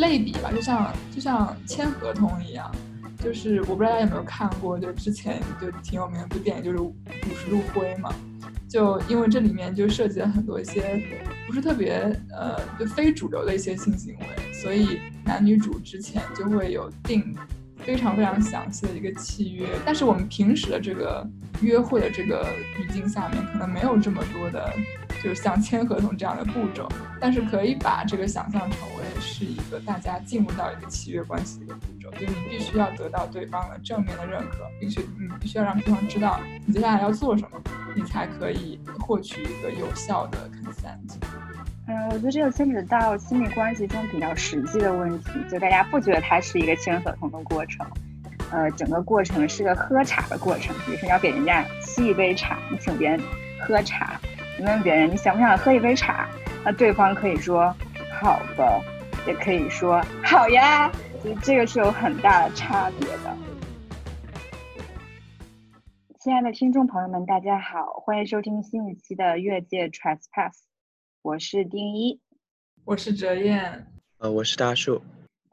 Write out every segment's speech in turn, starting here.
类比吧，就像就像签合同一样，就是我不知道大家有没有看过，就之前就挺有名的部电影，就是《五十度灰》嘛。就因为这里面就涉及了很多一些不是特别呃就非主流的一些性行为，所以男女主之前就会有定非常非常详细的一个契约。但是我们平时的这个约会的这个语境下面，可能没有这么多的。就像签合同这样的步骤，但是可以把这个想象成为是一个大家进入到一个契约关系的一个步骤，就是你必须要得到对方的正面的认可，并且你必须要让对方知道你接下来要做什么，你才可以获取一个有效的 consent。嗯，我觉得这个牵扯到亲密关系中比较实际的问题，就大家不觉得它是一个签合同的过程，呃，整个过程是个喝茶的过程，比如说要给人家沏一杯茶，你请别人喝茶。你问别人你想不想喝一杯茶？那对方可以说好的，也可以说好呀，所以这个是有很大的差别的。亲爱的听众朋友们，大家好，欢迎收听新一期的越界 Trespass，我是丁一，我是哲燕，呃，我是大树。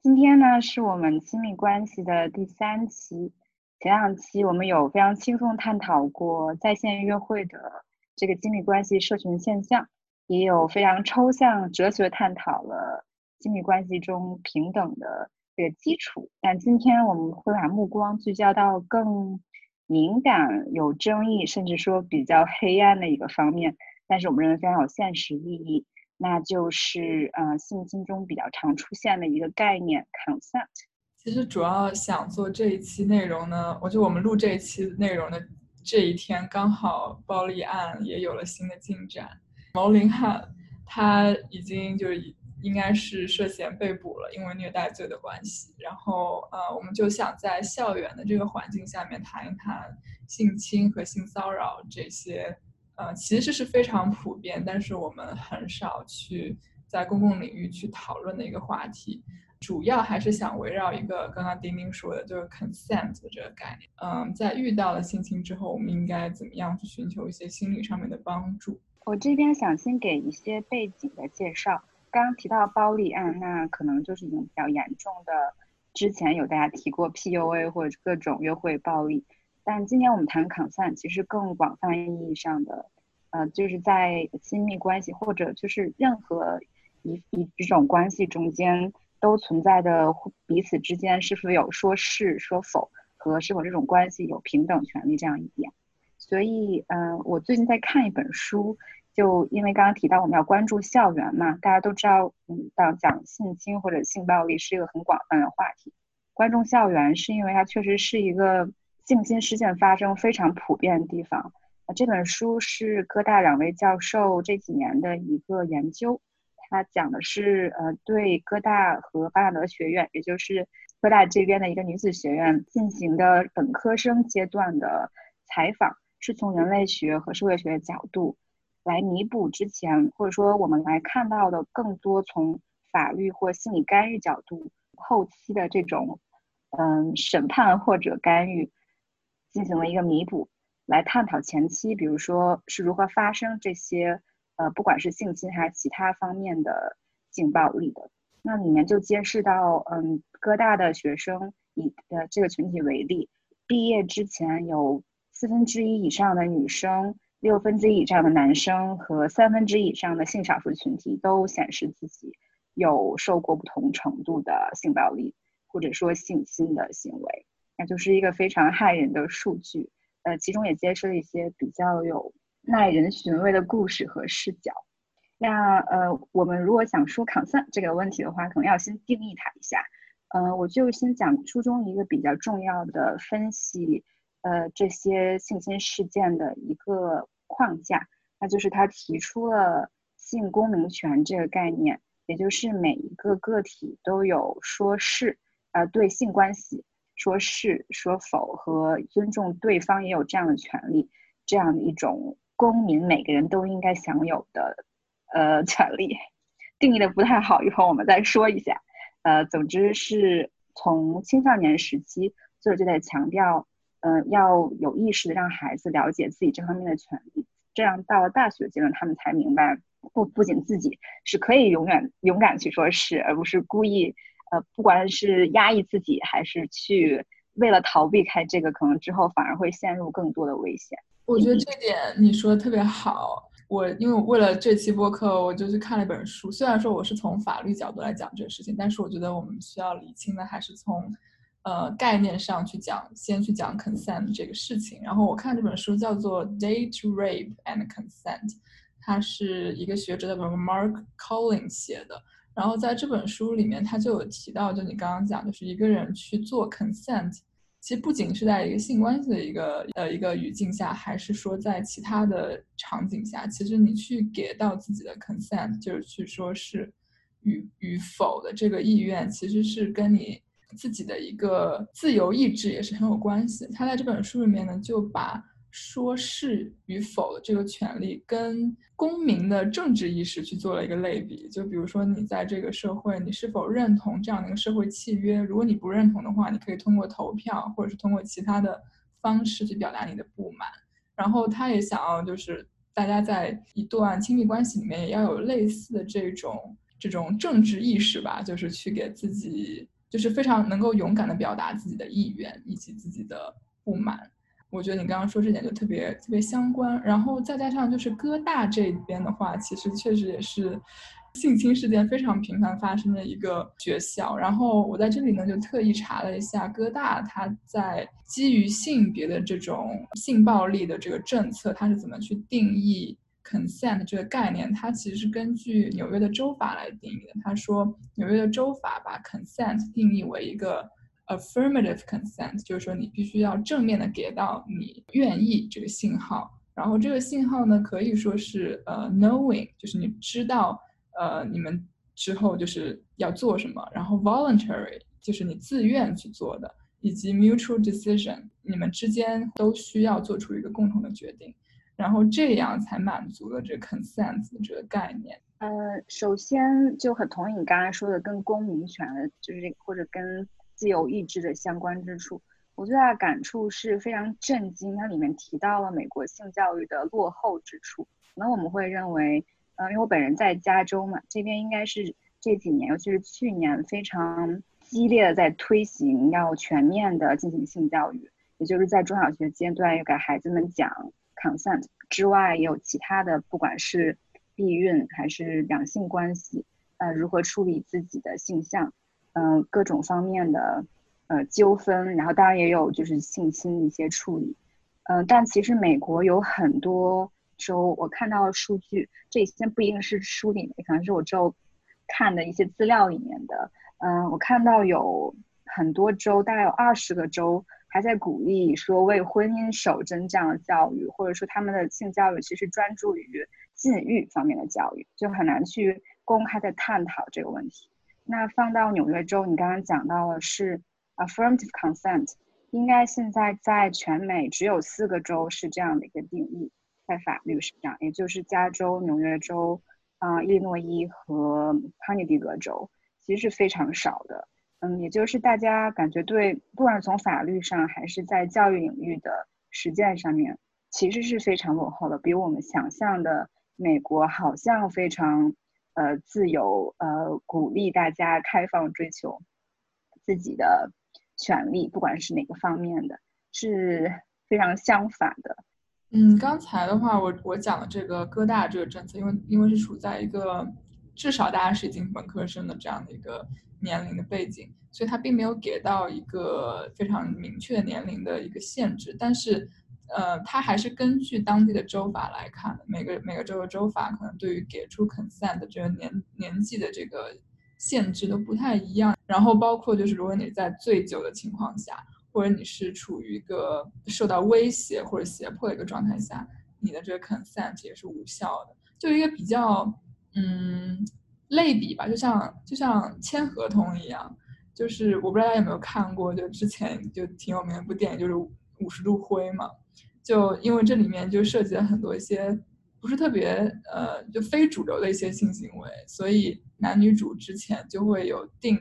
今天呢，是我们亲密关系的第三期，前两期我们有非常轻松探讨过在线约会的。这个亲密关系社群现象，也有非常抽象哲学探讨了亲密关系中平等的这个基础。但今天我们会把目光聚焦到更敏感、有争议，甚至说比较黑暗的一个方面。但是我们认为非常有现实意义，那就是呃性侵中比较常出现的一个概念 consent。其实主要想做这一期内容呢，我觉得我们录这一期内容的。这一天刚好暴力案也有了新的进展，毛林汉他已经就是应该是涉嫌被捕了，因为虐待罪的关系。然后呃，我们就想在校园的这个环境下面谈一谈性侵和性骚扰这些，呃，其实是非常普遍，但是我们很少去在公共领域去讨论的一个话题。主要还是想围绕一个刚刚丁丁说的，就是 consent 这个概念。嗯，在遇到了性侵之后，我们应该怎么样去寻求一些心理上面的帮助？我这边想先给一些背景的介绍。刚刚提到暴力案，那可能就是一种比较严重的。之前有大家提过 PUA 或者各种约会暴力，但今天我们谈 consent，其实更广泛意义上的，呃，就是在亲密关系或者就是任何一一一种关系中间。都存在的彼此之间是否有说是说否和是否这种关系有平等权利这样一点，所以嗯，我最近在看一本书，就因为刚刚提到我们要关注校园嘛，大家都知道，嗯，到讲性侵或者性暴力是一个很广泛的话题，关注校园是因为它确实是一个性侵事件发生非常普遍的地方。啊，这本书是哥大两位教授这几年的一个研究。他讲的是，呃，对哥大和巴拿德学院，也就是哥大这边的一个女子学院进行的本科生阶段的采访，是从人类学和社会学的角度来弥补之前，或者说我们来看到的更多从法律或心理干预角度后期的这种，嗯，审判或者干预，进行了一个弥补，来探讨前期，比如说是如何发生这些。呃，不管是性侵还是其他方面的性暴力的，那里面就揭示到，嗯，哥大的学生以呃这个群体为例，毕业之前有四分之一以上的女生，六分之一以上的男生和三分之一以上的性少数群体都显示自己有受过不同程度的性暴力或者说性侵的行为，那就是一个非常骇人的数据。呃，其中也揭示了一些比较有。耐人寻味的故事和视角。那呃，我们如果想说 consent 这个问题的话，可能要先定义它一下。嗯，我就先讲书中一个比较重要的分析，呃，这些性侵事件的一个框架，那就是他提出了性公民权这个概念，也就是每一个个体都有说是，呃，对性关系说是说否和尊重对方也有这样的权利，这样的一种。公民每个人都应该享有的，呃，权利，定义的不太好，一会儿我们再说一下。呃，总之是从青少年时期，作者就在强调，嗯，要有意识的让孩子了解自己这方面的权利，这样到了大学阶段，他们才明白，不不仅自己是可以永远勇敢去说是，而不是故意呃，不管是压抑自己，还是去为了逃避开这个，可能之后反而会陷入更多的危险。我觉得这点你说的特别好。我因为为了这期播客，我就去看了一本书。虽然说我是从法律角度来讲这个事情，但是我觉得我们需要理清的还是从，呃，概念上去讲，先去讲 consent 这个事情。然后我看这本书叫做《Date Rape and Consent》，它是一个学者的 Mark Collins 写的。然后在这本书里面，他就有提到，就你刚刚讲，就是一个人去做 consent。其实不仅是在一个性关系的一个呃一个语境下，还是说在其他的场景下，其实你去给到自己的 consent，就是去说是与与否的这个意愿，其实是跟你自己的一个自由意志也是很有关系。他在这本书里面呢，就把。说是与否的这个权利，跟公民的政治意识去做了一个类比。就比如说，你在这个社会，你是否认同这样的一个社会契约？如果你不认同的话，你可以通过投票，或者是通过其他的方式去表达你的不满。然后，他也想要就是大家在一段亲密关系里面，也要有类似的这种这种政治意识吧，就是去给自己，就是非常能够勇敢的表达自己的意愿以及自己的不满。我觉得你刚刚说这点就特别特别相关，然后再加上就是哥大这边的话，其实确实也是性侵事件非常频繁发生的一个学校。然后我在这里呢就特意查了一下哥大它在基于性别的这种性暴力的这个政策，它是怎么去定义 consent 这个概念？它其实是根据纽约的州法来定义的。他说纽约的州法把 consent 定义为一个。Affirmative consent 就是说你必须要正面的给到你愿意这个信号，然后这个信号呢可以说是呃 knowing，就是你知道呃你们之后就是要做什么，然后 voluntary 就是你自愿去做的，以及 mutual decision 你们之间都需要做出一个共同的决定，然后这样才满足了这 consent 的这个概念。呃，首先就很同意你刚才说的跟公民权就是这或者跟自由意志的相关之处，我最大的感触是非常震惊。它里面提到了美国性教育的落后之处。可能我们会认为，呃，因为我本人在加州嘛，这边应该是这几年，尤其是去年，非常激烈的在推行要全面的进行性教育，也就是在中小学阶段要给孩子们讲 consent 之外，也有其他的，不管是避孕还是两性关系，呃，如何处理自己的性向。嗯，各种方面的呃纠纷，然后当然也有就是性侵一些处理，嗯，但其实美国有很多州，我看到的数据，这些不一定是书里面，可能是我之后看的一些资料里面的，嗯，我看到有很多州，大概有二十个州还在鼓励说为婚姻守贞这样的教育，或者说他们的性教育其实专注于禁欲方面的教育，就很难去公开的探讨这个问题。那放到纽约州，你刚刚讲到了是 affirmative consent，应该现在在全美只有四个州是这样的一个定义，在法律上，也就是加州、纽约州、啊，伊利诺伊和康涅狄格州，其实是非常少的。嗯，也就是大家感觉对，不管是从法律上还是在教育领域的实践上面，其实是非常落后的，比我们想象的美国好像非常。呃，自由，呃，鼓励大家开放追求自己的权利，不管是哪个方面的，是非常相反的。嗯，刚才的话，我我讲的这个哥大这个政策，因为因为是处在一个至少大家是已经本科生的这样的一个年龄的背景，所以它并没有给到一个非常明确年龄的一个限制，但是。呃，它还是根据当地的州法来看的。每个每个州的州法可能对于给出 consent 的这个年年纪的这个限制都不太一样。然后包括就是，如果你在醉酒的情况下，或者你是处于一个受到威胁或者胁迫的一个状态下，你的这个 consent 也是无效的。就一个比较嗯类比吧，就像就像签合同一样，就是我不知道大家有没有看过，就之前就挺有名的一部电影，就是《五十度灰》嘛。就因为这里面就涉及了很多一些不是特别呃就非主流的一些性行为，所以男女主之前就会有定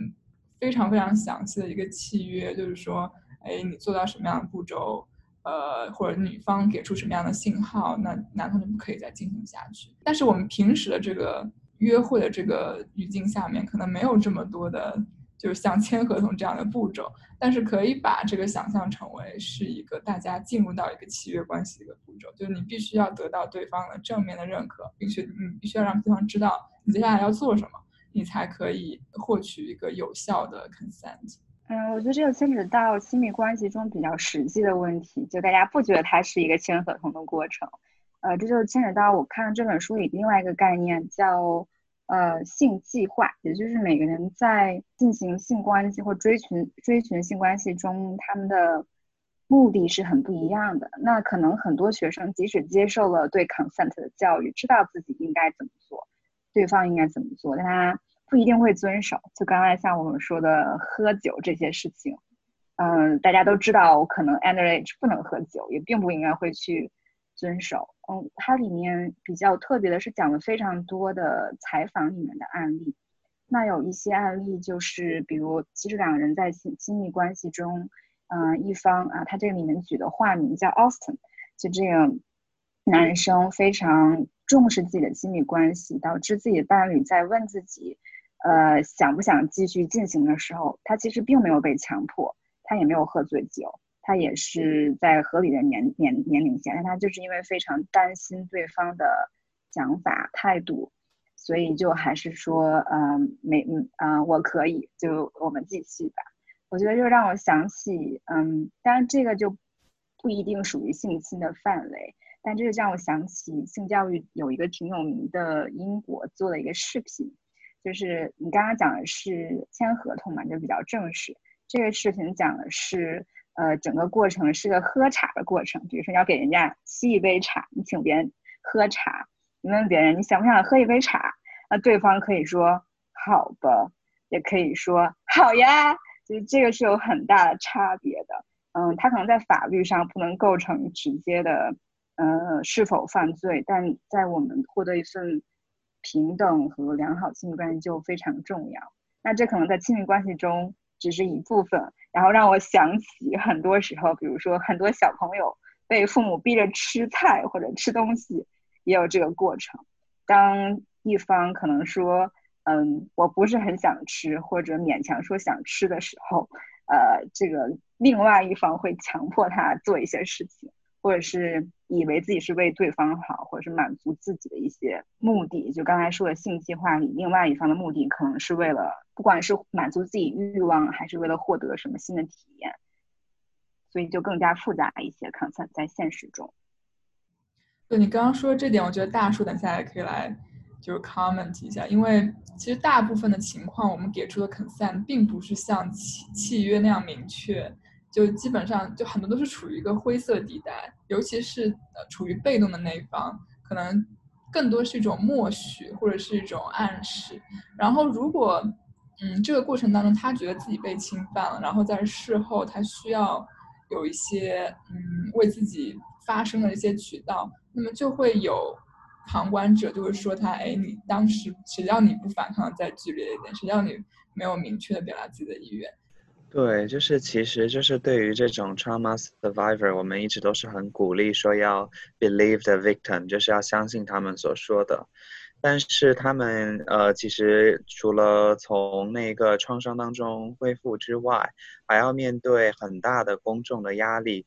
非常非常详细的一个契约，就是说，哎，你做到什么样的步骤，呃，或者女方给出什么样的信号，那男方就不可以再进行下去。但是我们平时的这个约会的这个语境下面，可能没有这么多的就是像签合同这样的步骤，但是可以把这个想象成为是一个大家进入到一个契约关系的一个步骤，就是你必须要得到对方的正面的认可，并且你必须要让对方知道你接下来要做什么，你才可以获取一个有效的 consent。嗯，我觉得这个牵扯到亲密关系中比较实际的问题，就大家不觉得它是一个签合同的过程，呃，这就牵扯到我看这本书里另外一个概念叫。呃，性计划，也就是每个人在进行性关系或追寻追寻性关系中，他们的目的是很不一样的。那可能很多学生即使接受了对 consent 的教育，知道自己应该怎么做，对方应该怎么做，但他不一定会遵守。就刚才像我们说的喝酒这些事情，嗯，大家都知道可能 underage 不能喝酒，也并不应该会去。遵守，嗯，它里面比较特别的是讲了非常多的采访里面的案例。那有一些案例就是，比如其实两个人在亲亲密关系中，嗯，一方啊，他这里面举的化名叫 Austin，就这个男生非常重视自己的亲密关系，导致自己的伴侣在问自己，呃，想不想继续进行的时候，他其实并没有被强迫，他也没有喝醉酒。他也是在合理的年年年龄线，但他就是因为非常担心对方的想法态度，所以就还是说，嗯，没，嗯，啊，我可以，就我们继续吧。我觉得就让我想起，嗯，当然这个就不一定属于性侵的范围，但这个让我想起性教育有一个挺有名的英国做的一个视频，就是你刚刚讲的是签合同嘛，就比较正式。这个视频讲的是。呃，整个过程是个喝茶的过程。比如说，你要给人家沏一杯茶，你请别人喝茶，你问别人你想不想喝一杯茶，那对方可以说好吧，也可以说好呀，就是这个是有很大的差别的。嗯，他可能在法律上不能构成直接的，呃，是否犯罪，但在我们获得一份平等和良好亲密关系就非常重要。那这可能在亲密关系中只是一部分。然后让我想起很多时候，比如说很多小朋友被父母逼着吃菜或者吃东西，也有这个过程。当一方可能说“嗯，我不是很想吃”或者勉强说想吃的时候，呃，这个另外一方会强迫他做一些事情，或者是以为自己是为对方好，或者是满足自己的一些目的。就刚才说的性计划里，另外一方的目的可能是为了。不管是满足自己欲望，还是为了获得什么新的体验，所以就更加复杂一些。consent 在现实中，对你刚刚说的这点，我觉得大叔等下也可以来就是 comment 一下，因为其实大部分的情况，我们给出的 consent 并不是像契契约那样明确，就基本上就很多都是处于一个灰色地带，尤其是呃处于被动的那一方，可能更多是一种默许或者是一种暗示，然后如果。嗯，这个过程当中，他觉得自己被侵犯了，然后在事后他需要有一些嗯为自己发声的一些渠道，那么就会有旁观者就会说他，哎，你当时谁叫你不反抗再剧烈一点，谁叫你没有明确的表达自己的意愿？对，就是其实就是对于这种 trauma survivor，我们一直都是很鼓励说要 believe the victim，就是要相信他们所说的。但是他们呃，其实除了从那个创伤当中恢复之外，还要面对很大的公众的压力。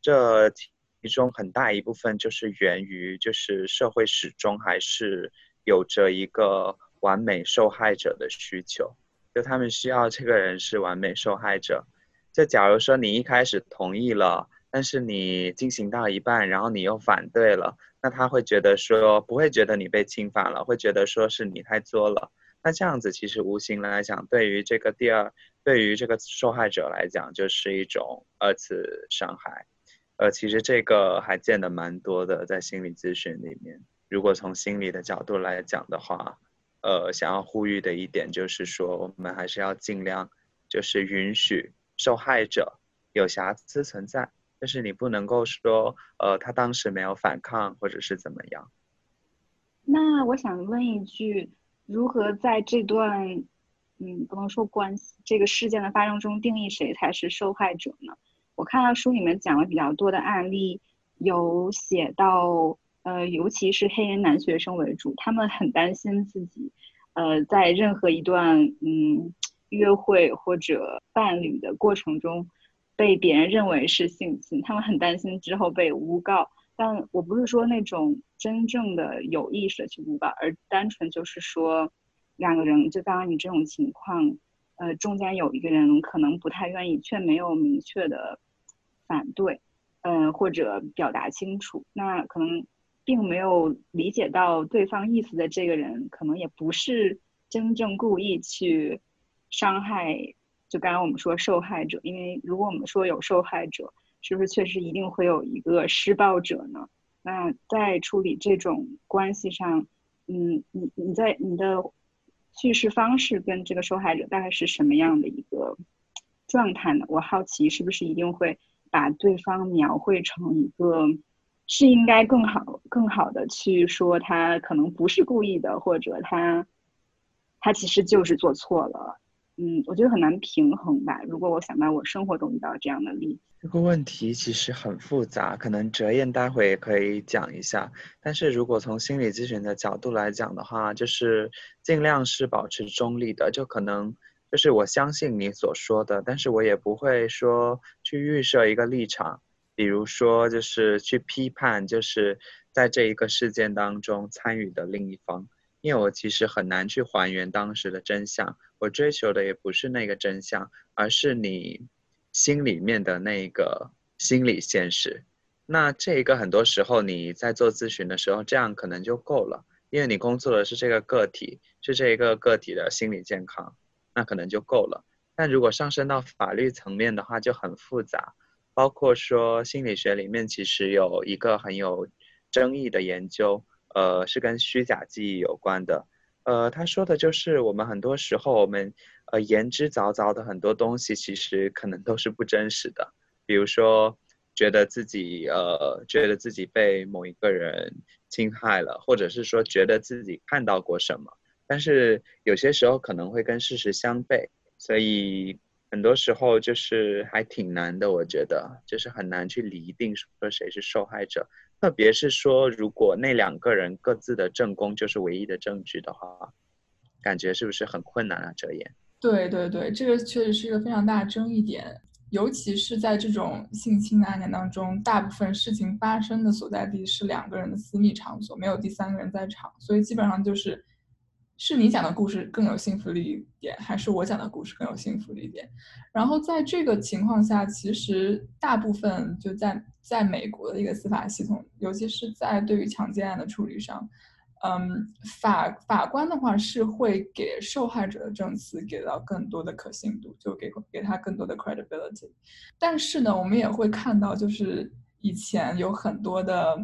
这其中很大一部分就是源于，就是社会始终还是有着一个完美受害者的需求，就他们需要这个人是完美受害者。就假如说你一开始同意了，但是你进行到一半，然后你又反对了。那他会觉得说不会觉得你被侵犯了，会觉得说是你太作了。那这样子其实无形来讲，对于这个第二，对于这个受害者来讲，就是一种二次伤害。呃，其实这个还见得蛮多的，在心理咨询里面。如果从心理的角度来讲的话，呃，想要呼吁的一点就是说，我们还是要尽量就是允许受害者有瑕疵存在。但是你不能够说，呃，他当时没有反抗，或者是怎么样。那我想问一句，如何在这段，嗯，不能说关系这个事件的发生中定义谁才是受害者呢？我看到书里面讲了比较多的案例，有写到，呃，尤其是黑人男学生为主，他们很担心自己，呃，在任何一段，嗯。约会或者伴侣的过程中被别人认为是性侵，他们很担心之后被诬告。但我不是说那种真正的有意识的去诬告，而单纯就是说两个人就刚刚你这种情况，呃，中间有一个人可能不太愿意，却没有明确的反对，嗯，或者表达清楚，那可能并没有理解到对方意思的这个人，可能也不是真正故意去伤害。就刚刚我们说受害者，因为如果我们说有受害者。是不是确实一定会有一个施暴者呢？那在处理这种关系上，嗯，你你在你的叙事方式跟这个受害者大概是什么样的一个状态呢？我好奇是不是一定会把对方描绘成一个是应该更好更好的去说他可能不是故意的，或者他他其实就是做错了。嗯，我觉得很难平衡吧。如果我想到我生活中遇到这样的例子，这个问题其实很复杂，可能哲燕待会也可以讲一下。但是如果从心理咨询的角度来讲的话，就是尽量是保持中立的，就可能就是我相信你所说的，但是我也不会说去预设一个立场，比如说就是去批判，就是在这一个事件当中参与的另一方。因为我其实很难去还原当时的真相，我追求的也不是那个真相，而是你心里面的那个心理现实。那这一个很多时候你在做咨询的时候，这样可能就够了，因为你工作的是这个个体，是这一个个体的心理健康，那可能就够了。但如果上升到法律层面的话，就很复杂，包括说心理学里面其实有一个很有争议的研究。呃，是跟虚假记忆有关的。呃，他说的就是我们很多时候，我们呃言之凿凿的很多东西，其实可能都是不真实的。比如说，觉得自己呃觉得自己被某一个人侵害了，或者是说觉得自己看到过什么，但是有些时候可能会跟事实相悖，所以很多时候就是还挺难的。我觉得就是很难去厘定说谁是受害者。特别是说，如果那两个人各自的证供就是唯一的证据的话，感觉是不是很困难啊？哲言？对对对，这个确实是一个非常大的争议点，尤其是在这种性侵的案件当中，大部分事情发生的所在地是两个人的私密场所，没有第三个人在场，所以基本上就是。是你讲的故事更有信服力一点，还是我讲的故事更有信服力一点？然后在这个情况下，其实大部分就在在美国的一个司法系统，尤其是在对于强奸案的处理上，嗯，法法官的话是会给受害者的证词给到更多的可信度，就给给他更多的 credibility。但是呢，我们也会看到，就是以前有很多的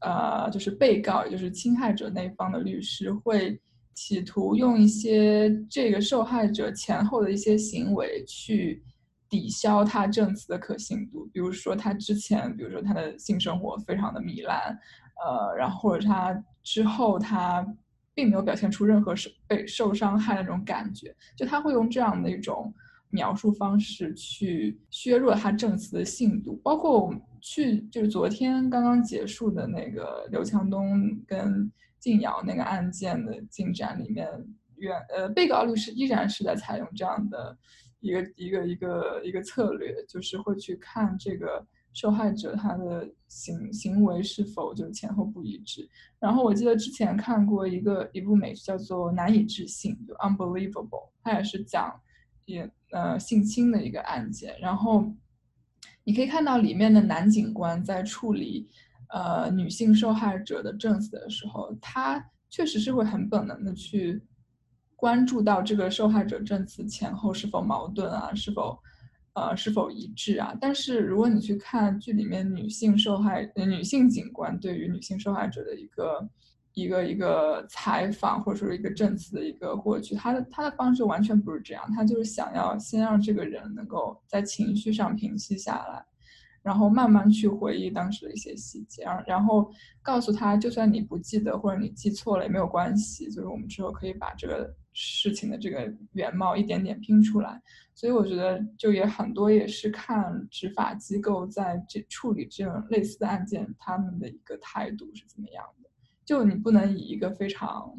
呃，就是被告，就是侵害者那一方的律师会。企图用一些这个受害者前后的一些行为去抵消他证词的可信度，比如说他之前，比如说他的性生活非常的糜烂，呃，然后或者他之后他并没有表现出任何受被受伤害的那种感觉，就他会用这样的一种描述方式去削弱他证词的信度，包括我们去就是昨天刚刚结束的那个刘强东跟。静瑶那个案件的进展里面，原呃被告律师依然是在采用这样的一个一个一个一个策略，就是会去看这个受害者他的行行为是否就前后不一致。然后我记得之前看过一个一部美剧叫做《难以置信》，就 Unbelievable，它也是讲也呃性侵的一个案件。然后你可以看到里面的男警官在处理。呃，女性受害者的证词的时候，他确实是会很本能的去关注到这个受害者证词前后是否矛盾啊，是否呃是否一致啊。但是如果你去看剧里面女性受害女性警官对于女性受害者的一个一个一个采访或者说一个证词的一个获取，他的他的方式完全不是这样，他就是想要先让这个人能够在情绪上平息下来。然后慢慢去回忆当时的一些细节，然然后告诉他，就算你不记得或者你记错了也没有关系，就是我们之后可以把这个事情的这个原貌一点点拼出来。所以我觉得就也很多也是看执法机构在这处理这种类似的案件，他们的一个态度是怎么样的。就你不能以一个非常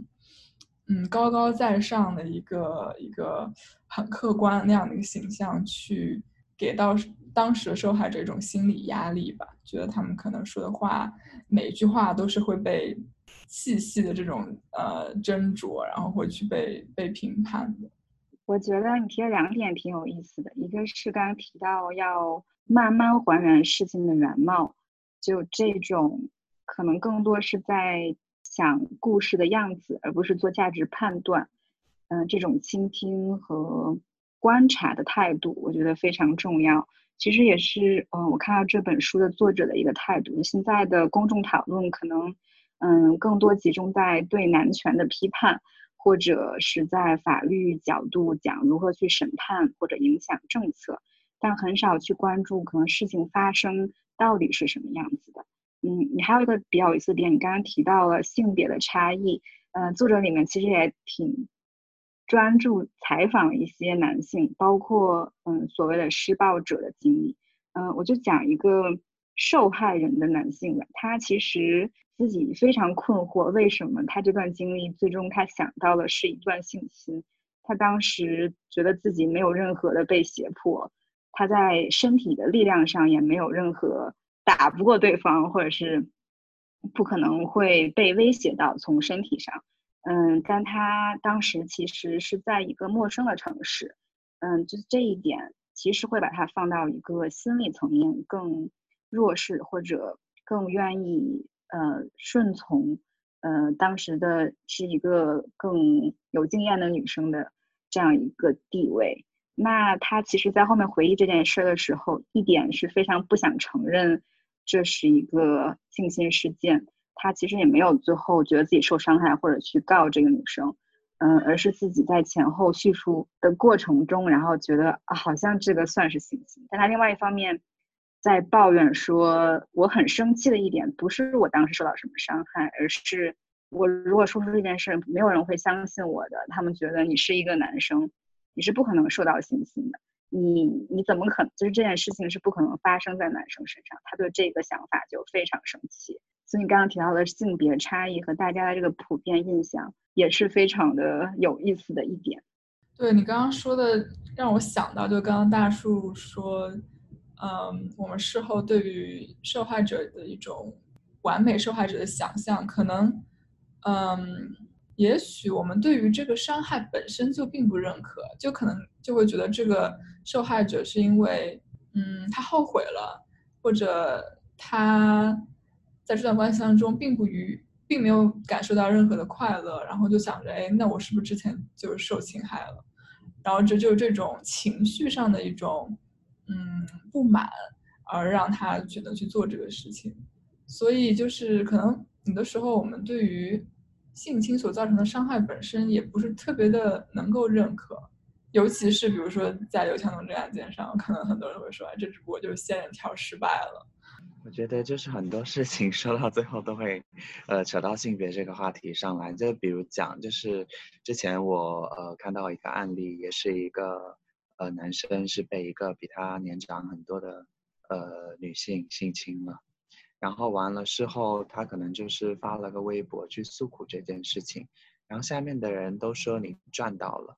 嗯高高在上的一个一个很客观那样的一个形象去给到当时的受害者一种心理压力吧，觉得他们可能说的话每一句话都是会被细细的这种呃斟酌，然后会去被被评判的。我觉得你提了两点挺有意思的，一个是刚刚提到要慢慢还原事情的原貌，就这种可能更多是在想故事的样子，而不是做价值判断。嗯，这种倾听和观察的态度，我觉得非常重要。其实也是，嗯，我看到这本书的作者的一个态度。现在的公众讨论可能，嗯，更多集中在对男权的批判。或者是在法律角度讲如何去审判或者影响政策，但很少去关注可能事情发生到底是什么样子的。嗯，你还有一个比较有意思的点，你刚刚提到了性别的差异。嗯，作者里面其实也挺专注采访一些男性，包括嗯所谓的施暴者的经历。嗯，我就讲一个受害人的男性吧，他其实。自己非常困惑，为什么他这段经历最终他想到的是一段性侵？他当时觉得自己没有任何的被胁迫，他在身体的力量上也没有任何打不过对方，或者是不可能会被威胁到从身体上。嗯，但他当时其实是在一个陌生的城市，嗯，就是这一点其实会把他放到一个心理层面更弱势或者更愿意。呃，顺从，呃，当时的是一个更有经验的女生的这样一个地位。那她其实，在后面回忆这件事的时候，一点是非常不想承认这是一个性侵事件。他其实也没有最后觉得自己受伤害或者去告这个女生，嗯，而是自己在前后叙述的过程中，然后觉得啊，好像这个算是性侵。但他另外一方面。在抱怨说，我很生气的一点不是我当时受到什么伤害，而是我如果说出这件事，没有人会相信我的。他们觉得你是一个男生，你是不可能受到性侵的。你你怎么可能？就是这件事情是不可能发生在男生身上。他对这个想法就非常生气。所以你刚刚提到的性别差异和大家的这个普遍印象，也是非常的有意思的一点。对你刚刚说的，让我想到，就刚刚大树说。嗯，我们事后对于受害者的一种完美受害者的想象，可能，嗯，也许我们对于这个伤害本身就并不认可，就可能就会觉得这个受害者是因为，嗯，他后悔了，或者他在这段关系当中并不愉，并没有感受到任何的快乐，然后就想着，哎，那我是不是之前就是受侵害了？然后这就是这种情绪上的一种。嗯，不满而让他觉得去做这个事情，所以就是可能有的时候我们对于性侵所造成的伤害本身也不是特别的能够认可，尤其是比如说在刘强东这案件上，可能很多人会说，这只不过就是仙人跳失败了。我觉得就是很多事情 说到最后都会，呃，扯到性别这个话题上来。就比如讲，就是之前我呃看到一个案例，也是一个。呃，男生是被一个比他年长很多的呃女性性侵了，然后完了事后，他可能就是发了个微博去诉苦这件事情，然后下面的人都说你赚到了，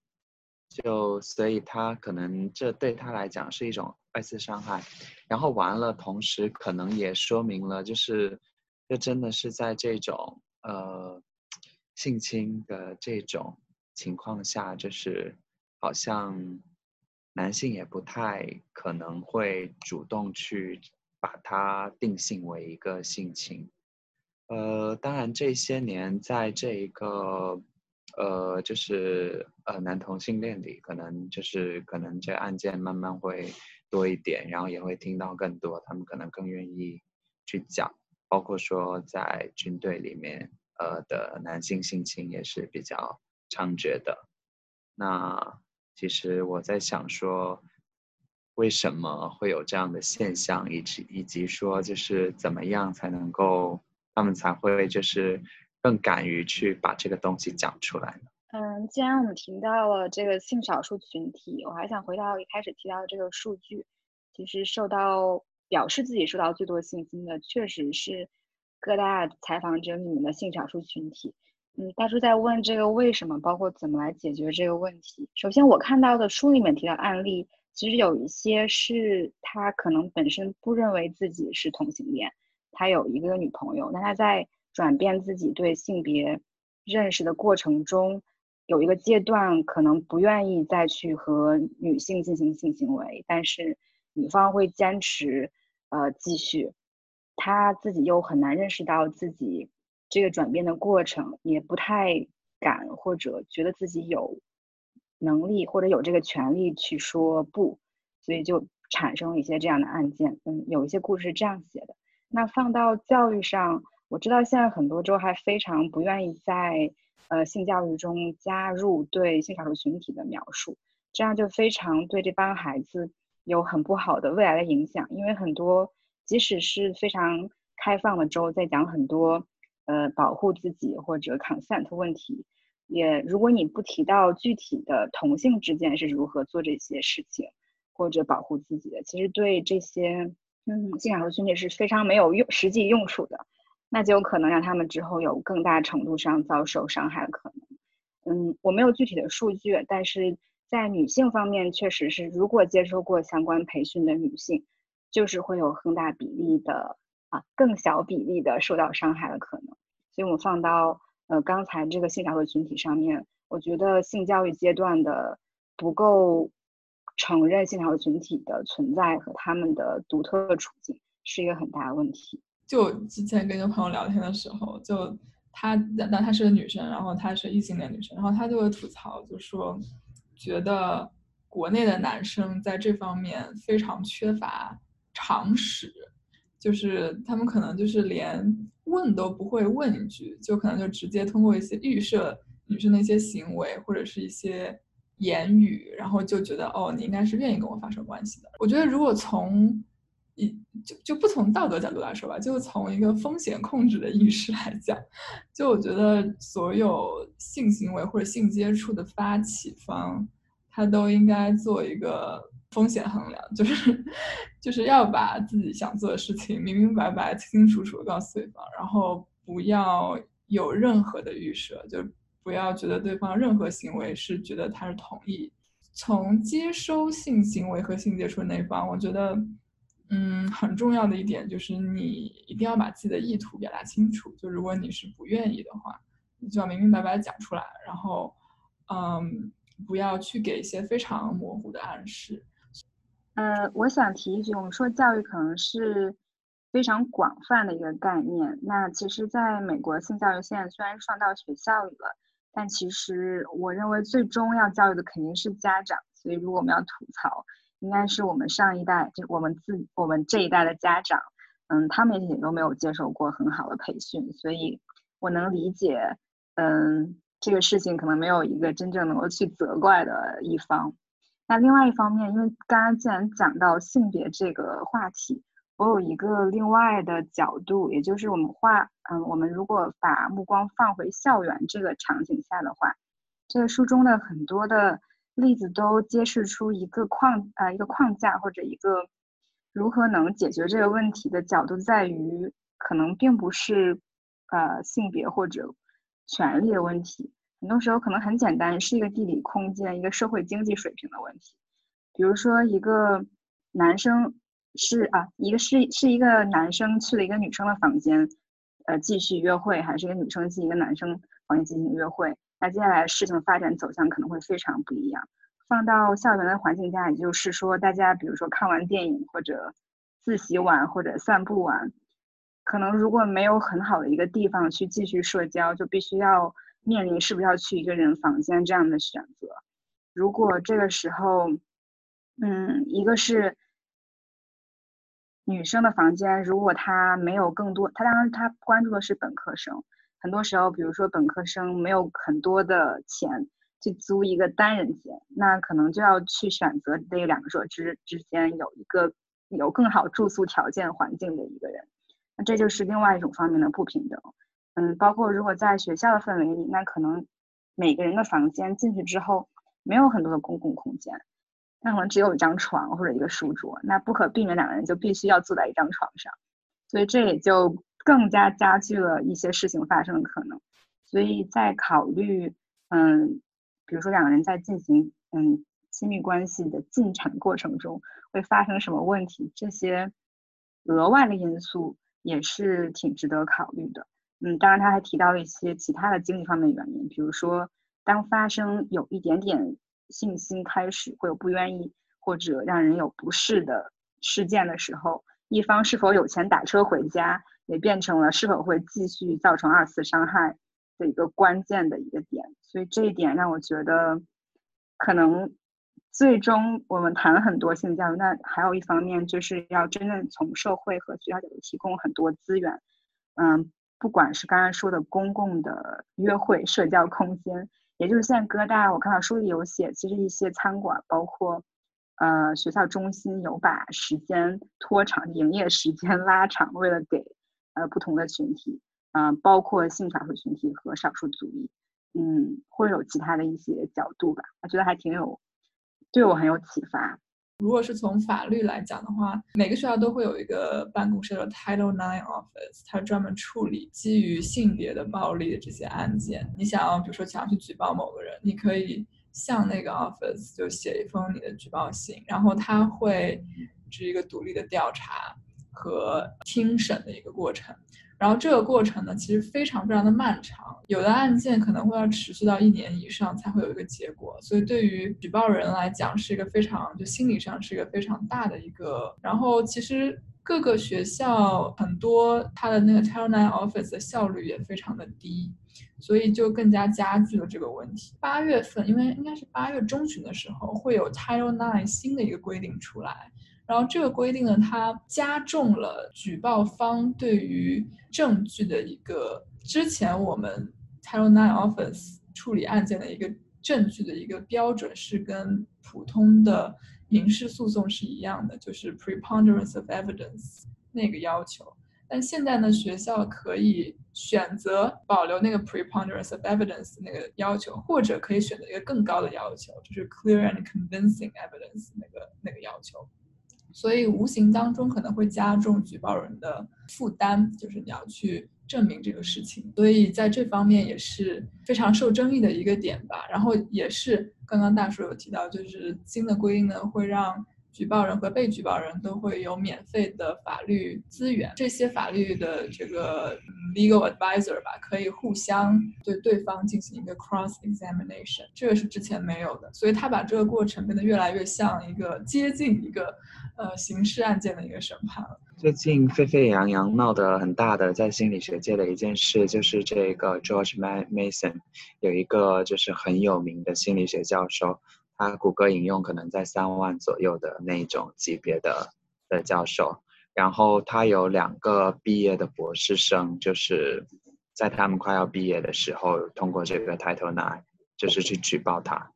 就所以他可能这对他来讲是一种二次伤害，然后完了，同时可能也说明了就是，这真的是在这种呃性侵的这种情况下，就是好像。男性也不太可能会主动去把它定性为一个性侵，呃，当然这些年在这一个，呃，就是呃男同性恋里，可能就是可能这案件慢慢会多一点，然后也会听到更多，他们可能更愿意去讲，包括说在军队里面，呃的男性性侵也是比较猖獗的，那。其实我在想说，为什么会有这样的现象，以及以及说就是怎么样才能够他们才会就是更敢于去把这个东西讲出来呢？嗯，既然我们提到了这个性少数群体，我还想回到一开始提到的这个数据，其实受到表示自己受到最多信心的，确实是各大采访者里面的性少数群体。嗯，大叔在问这个为什么，包括怎么来解决这个问题。首先，我看到的书里面提到案例，其实有一些是他可能本身不认为自己是同性恋，他有一个女朋友，那他在转变自己对性别认识的过程中，有一个阶段可能不愿意再去和女性进行性行为，但是女方会坚持，呃，继续，他自己又很难认识到自己。这个转变的过程也不太敢，或者觉得自己有能力或者有这个权利去说不，所以就产生了一些这样的案件。嗯，有一些故事是这样写的。那放到教育上，我知道现在很多州还非常不愿意在呃性教育中加入对性少数群体的描述，这样就非常对这帮孩子有很不好的未来的影响。因为很多即使是非常开放的州，在讲很多。呃，保护自己或者 consent 问题，也如果你不提到具体的同性之间是如何做这些事情或者保护自己的，其实对这些嗯性少数群体是非常没有用实际用处的，那就有可能让他们之后有更大程度上遭受伤害的可能。嗯，我没有具体的数据，但是在女性方面，确实是如果接受过相关培训的女性，就是会有更大比例的。啊，更小比例的受到伤害的可能，所以我放到呃刚才这个性少数群体上面，我觉得性教育阶段的不够承认性少数群体的存在和他们的独特的处境是一个很大的问题。就之前跟一个朋友聊天的时候，就她那她是个女生，然后她是异性恋女生，然后她就会吐槽，就说觉得国内的男生在这方面非常缺乏常识。就是他们可能就是连问都不会问一句，就可能就直接通过一些预设女生的一些行为或者是一些言语，然后就觉得哦，你应该是愿意跟我发生关系的。我觉得如果从一就就不从道德角度来说吧，就从一个风险控制的意识来讲，就我觉得所有性行为或者性接触的发起方，他都应该做一个。风险衡量就是，就是要把自己想做的事情明明白白、清清楚楚告诉对方，然后不要有任何的预设，就不要觉得对方任何行为是觉得他是同意。从接收性行为和性接触那方，我觉得，嗯，很重要的一点就是你一定要把自己的意图表达清楚。就如果你是不愿意的话，你就要明明白白讲出来，然后，嗯，不要去给一些非常模糊的暗示。呃，我想提一句，我们说教育可能是非常广泛的一个概念。那其实，在美国，性教育现在虽然上到学校里了，但其实我认为最终要教育的肯定是家长。所以，如果我们要吐槽，应该是我们上一代，就我们自我们这一代的家长，嗯，他们也都没有接受过很好的培训。所以我能理解，嗯，这个事情可能没有一个真正能够去责怪的一方。那另外一方面，因为刚刚既然讲到性别这个话题，我有一个另外的角度，也就是我们画，嗯，我们如果把目光放回校园这个场景下的话，这个书中的很多的例子都揭示出一个框，呃，一个框架或者一个如何能解决这个问题的角度，在于可能并不是，呃，性别或者权利的问题。很多时候可能很简单，是一个地理空间、一个社会经济水平的问题。比如说，一个男生是啊，一个是是一个男生去了一个女生的房间，呃，继续约会，还是一个女生进一个男生房间进行约会，那接下来事情的发展走向可能会非常不一样。放到校园的环境下，也就是说，大家比如说看完电影或者自习完或者散步完，可能如果没有很好的一个地方去继续社交，就必须要。面临是不是要去一个人房间这样的选择，如果这个时候，嗯，一个是女生的房间，如果她没有更多，她当然她关注的是本科生，很多时候，比如说本科生没有很多的钱去租一个单人间，那可能就要去选择这两个之之间有一个有更好住宿条件环境的一个人，那这就是另外一种方面的不平等。嗯，包括如果在学校的氛围里，那可能每个人的房间进去之后没有很多的公共空间，那可能只有一张床或者一个书桌，那不可避免两个人就必须要坐在一张床上，所以这也就更加加剧了一些事情发生的可能。所以在考虑，嗯，比如说两个人在进行嗯亲密关系的进程过程中会发生什么问题，这些额外的因素也是挺值得考虑的。嗯，当然他还提到了一些其他的经济方面的原因，比如说当发生有一点点信心开始会有不愿意或者让人有不适的事件的时候。一方是否有钱打车回家，也变成了是否会继续造成二次伤害的一个关键的一个点。所以这一点让我觉得，可能最终我们谈了很多性教育，那还有一方面就是要真正从社会和学校角度提供很多资源。嗯，不管是刚刚说的公共的约会社交空间，也就是现在哥大，我看到书里有写，其实一些餐馆包括。呃，学校中心有把时间拖长，营业时间拉长，为了给呃不同的群体，嗯，包括性少数群体和少数族裔，嗯，会有其他的一些角度吧。我觉得还挺有，对我很有启发。如果是从法律来讲的话，每个学校都会有一个办公室的 Title Nine Office，它专门处理基于性别的暴力的这些案件。你想要，比如说想要去举报某个人，你可以。向那个 office 就写一封你的举报信，然后他会是一个独立的调查和听审的一个过程，然后这个过程呢，其实非常非常的漫长，有的案件可能会要持续到一年以上才会有一个结果，所以对于举报人来讲是一个非常就心理上是一个非常大的一个，然后其实各个学校很多他的那个 Title IX Office 的效率也非常的低。所以就更加加剧了这个问题。八月份，因为应该是八月中旬的时候，会有 Title IX 新的一个规定出来。然后这个规定呢，它加重了举报方对于证据的一个之前我们 Title Nine Office 处理案件的一个证据的一个标准，是跟普通的民事诉讼是一样的，就是 Preponderance of Evidence 那个要求。但现在呢，学校可以选择保留那个 preponderance of evidence 那个要求，或者可以选择一个更高的要求，就是 clear and convincing evidence 那个那个要求。所以无形当中可能会加重举报人的负担，就是你要去证明这个事情。所以在这方面也是非常受争议的一个点吧。然后也是刚刚大叔有提到，就是新的规定呢会让。举报人和被举报人都会有免费的法律资源，这些法律的这个 legal advisor 吧，可以互相对对方进行一个 cross examination，这个是之前没有的，所以他把这个过程变得越来越像一个接近一个呃刑事案件的一个审判了。最近沸沸扬扬闹得很大的在心理学界的一件事，就是这个 George Mason 有一个就是很有名的心理学教授。他谷歌引用可能在三万左右的那种级别的的教授，然后他有两个毕业的博士生，就是在他们快要毕业的时候，通过这个 Title IX 就是去举报他。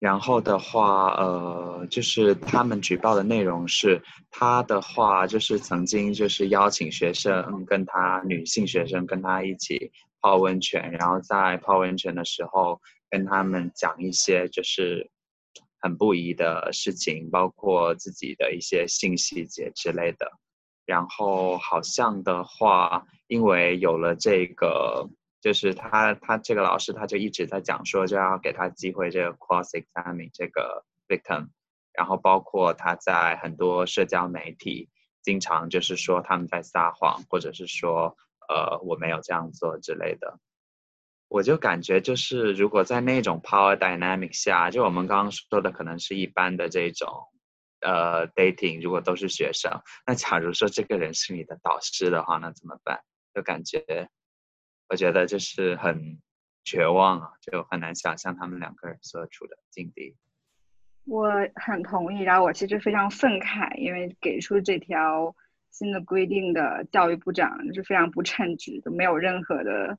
然后的话，呃，就是他们举报的内容是，他的话就是曾经就是邀请学生跟他女性学生跟他一起泡温泉，然后在泡温泉的时候。跟他们讲一些就是很不宜的事情，包括自己的一些性细节之类的。然后好像的话，因为有了这个，就是他他这个老师他就一直在讲说，就要给他机会这个 cross examine 这个 victim。然后包括他在很多社交媒体经常就是说他们在撒谎，或者是说呃我没有这样做之类的。我就感觉就是，如果在那种 power dynamic 下，就我们刚刚说的，可能是一般的这种，呃，dating，如果都是学生，那假如说这个人是你的导师的话，那怎么办？就感觉，我觉得就是很绝望啊，就很难想象他们两个人所处的境地。我很同意，然后我其实非常愤慨，因为给出这条新的规定的教育部长是非常不称职就，没有任何的。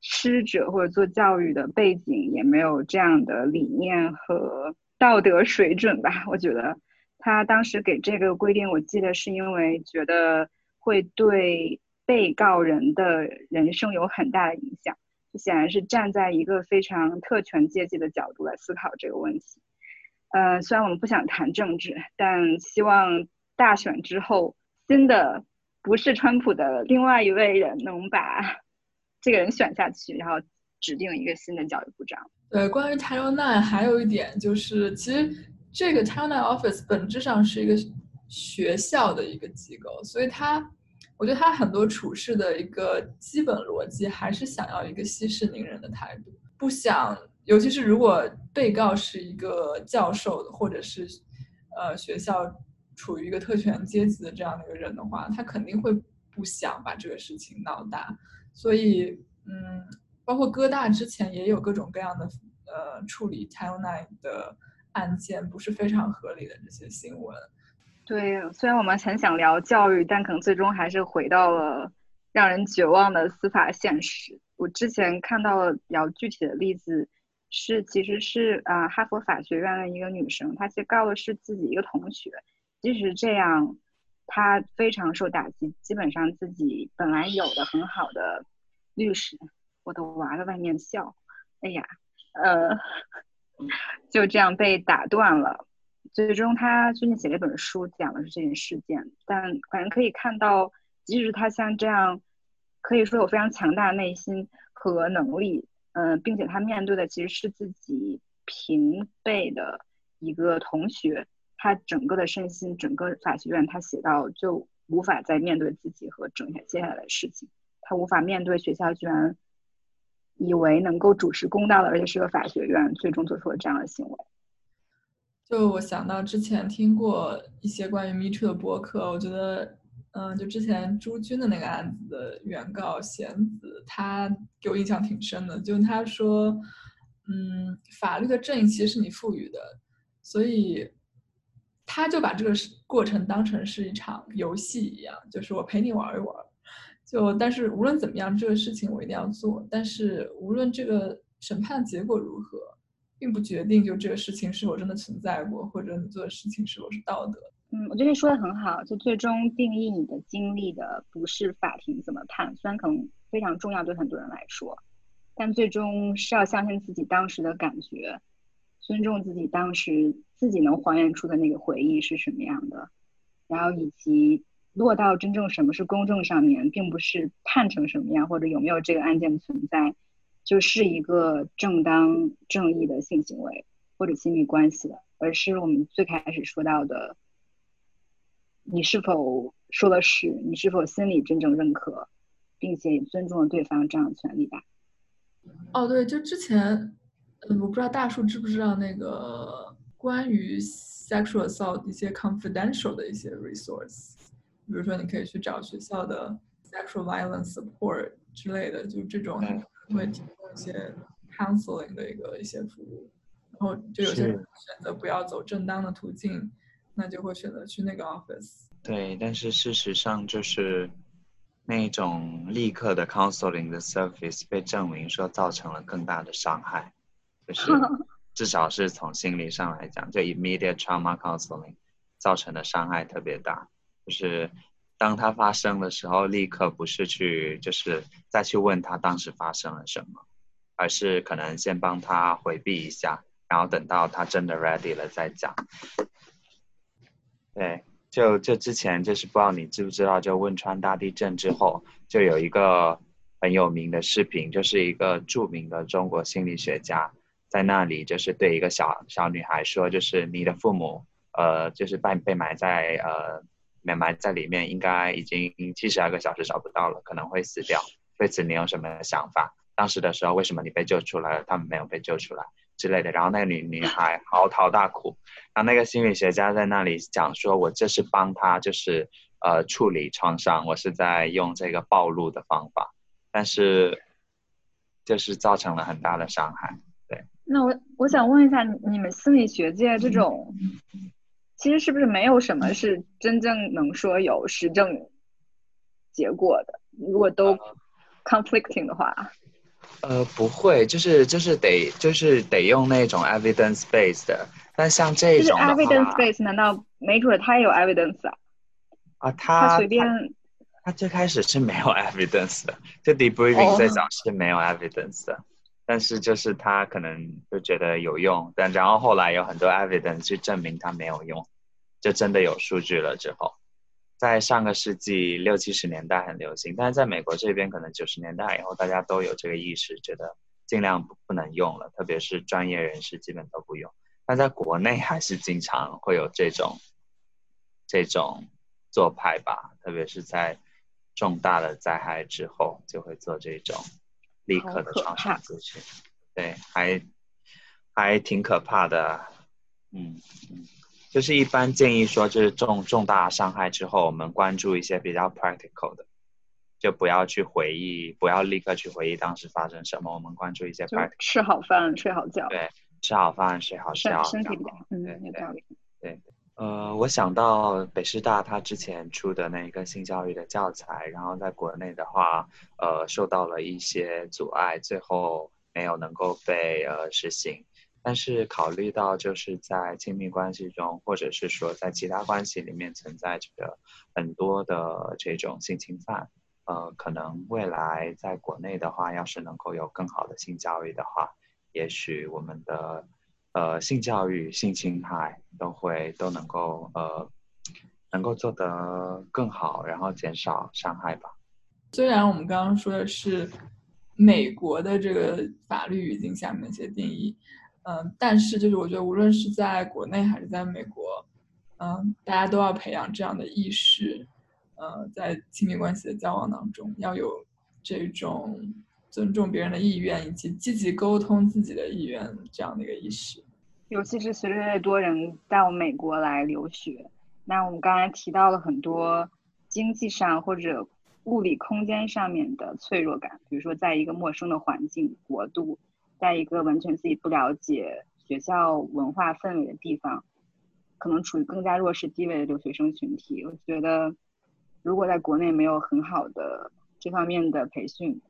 师者或者做教育的背景也没有这样的理念和道德水准吧？我觉得他当时给这个规定，我记得是因为觉得会对被告人的人生有很大的影响，显然是站在一个非常特权阶级的角度来思考这个问题。呃，虽然我们不想谈政治，但希望大选之后新的不是川普的另外一位人能把。这个人选下去，然后指定一个新的教育部长。对，关于 Title Nine 还有一点就是，其实这个 Title Nine Office 本质上是一个学校的一个机构，所以它，我觉得它很多处事的一个基本逻辑还是想要一个息事宁人的态度，不想，尤其是如果被告是一个教授或者是呃学校处于一个特权阶级的这样的一个人的话，他肯定会不想把这个事情闹大。所以，嗯，包括哥大之前也有各种各样的，呃，处理 t i l n i n e 的案件不是非常合理的这些新闻。对，虽然我们很想聊教育，但可能最终还是回到了让人绝望的司法现实。我之前看到了比较具体的例子，是其实是啊，哈佛法学院的一个女生，她其实告的是自己一个同学，即使这样。他非常受打击，基本上自己本来有的很好的律师，我的娃在外面笑，哎呀，呃，就这样被打断了。最终，他最近写了一本书，讲的是这件事件。但反正可以看到，即使他像这样，可以说有非常强大的内心和能力，嗯，并且他面对的其实是自己平辈的一个同学。他整个的身心，整个法学院，他写到就无法再面对自己和整下接下来的事情，他无法面对学校居然以为能够主持公道的，而且是个法学院，最终做出了这样的行为。就我想到之前听过一些关于 Me Too 的博客，我觉得，嗯，就之前朱军的那个案子的原告贤子，他给我印象挺深的，就他说，嗯，法律的正义其实是你赋予的，所以。他就把这个过程当成是一场游戏一样，就是我陪你玩一玩。就但是无论怎么样，这个事情我一定要做。但是无论这个审判结果如何，并不决定就这个事情是否真的存在过，或者你做的事情是否是道德。嗯，我觉得说的很好。就最终定义你的经历的不是法庭怎么判，虽然可能非常重要对很多人来说，但最终是要相信自己当时的感觉。尊重自己当时自己能还原出的那个回忆是什么样的，然后以及落到真正什么是公正上面，并不是判成什么样或者有没有这个案件存在，就是一个正当正义的性行为或者亲密关系的，而是我们最开始说到的，你是否说的是，你是否心里真正认可，并且尊重了对方这样的权利吧？哦，对，就之前。嗯，我不知道大树知不知道那个关于 sexual assault 一些 confidential 的一些 resource，比如说你可以去找学校的 sexual violence support 之类的，就这种会提供一些 counseling 的一个一些服务。然后就有些人选择不要走正当的途径，那就会选择去那个 office。对，但是事实上就是那种立刻的 counseling 的 service 被证明说造成了更大的伤害。就是至少是从心理上来讲，就 immediate trauma counseling 造成的伤害特别大。就是当它发生的时候，立刻不是去就是再去问他当时发生了什么，而是可能先帮他回避一下，然后等到他真的 ready 了再讲。对，就就之前就是不知道你知不知道，就汶川大地震之后，就有一个很有名的视频，就是一个著名的中国心理学家。在那里，就是对一个小小女孩说，就是你的父母，呃，就是被被埋在呃，埋埋在里面，应该已经七十二个小时找不到了，可能会死掉。对此你有什么想法？当时的时候，为什么你被救出来了，他们没有被救出来之类的？然后那个女女孩 嚎啕大哭，然后那个心理学家在那里讲说，我这是帮她，就是呃处理创伤，我是在用这个暴露的方法，但是就是造成了很大的伤害。那我我想问一下，你们心理学界这种，其实是不是没有什么是真正能说有实证结果的？如果都 conflicting 的话，呃，不会，就是就是得就是得用那种 evidence based 的。但像这种 evidence based，难道没准他也有 evidence 啊？啊，他他随便，他最开始是没有 evidence 的，就 debriefing 最早是没有 evidence 的。但是就是他可能就觉得有用，但然后后来有很多 evidence 去证明它没有用，就真的有数据了之后，在上个世纪六七十年代很流行，但是在美国这边可能九十年代以后，大家都有这个意识，觉得尽量不不能用了，特别是专业人士基本都不用。但在国内还是经常会有这种这种做派吧，特别是在重大的灾害之后，就会做这种立刻的创伤咨询。对，还还挺可怕的。嗯嗯，就是一般建议说，就是重重大伤害之后，我们关注一些比较 practical 的，就不要去回忆，不要立刻去回忆当时发生什么，我们关注一些 practical。吃好饭，睡好觉。对。吃好饭，睡好觉，身体比较嗯，有道理。对，呃，我想到北师大他之前出的那个性教育的教材，然后在国内的话，呃，受到了一些阻碍，最后没有能够被呃实行。但是考虑到就是在亲密关系中，或者是说在其他关系里面存在着很多的这种性侵犯，呃，可能未来在国内的话，要是能够有更好的性教育的话。也许我们的呃性教育、性侵害都会都能够呃能够做得更好，然后减少伤害吧。虽然我们刚刚说的是美国的这个法律语境下面的一些定义，嗯，但是就是我觉得无论是在国内还是在美国，嗯，大家都要培养这样的意识，呃，在亲密关系的交往当中要有这种。尊重别人的意愿，以及积极沟通自己的意愿，这样的一个意识。尤其是随着越多人到美国来留学，那我们刚才提到了很多经济上或者物理空间上面的脆弱感，比如说在一个陌生的环境国度，在一个完全自己不了解学校文化氛围的地方，可能处于更加弱势地位的留学生群体。我觉得，如果在国内没有很好的这方面的培训，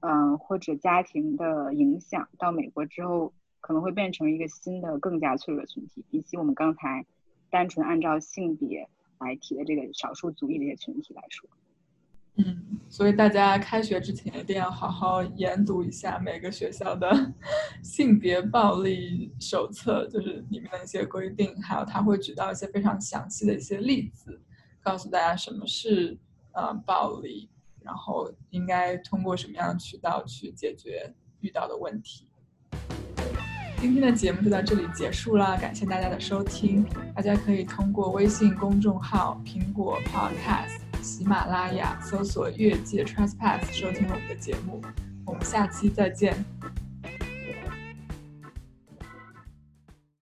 嗯，或者家庭的影响，到美国之后可能会变成一个新的、更加脆弱的群体，比起我们刚才单纯按照性别来提的这个少数族裔这些群体来说。嗯，所以大家开学之前一定要好好研读一下每个学校的 性别暴力手册，就是里面的一些规定，还有他会举到一些非常详细的一些例子，告诉大家什么是呃暴力。然后应该通过什么样的渠道去解决遇到的问题？今天的节目就到这里结束了，感谢大家的收听。大家可以通过微信公众号、苹果 Podcast、喜马拉雅搜索“越界 Trespass” 收听我们的节目。我们下期再见。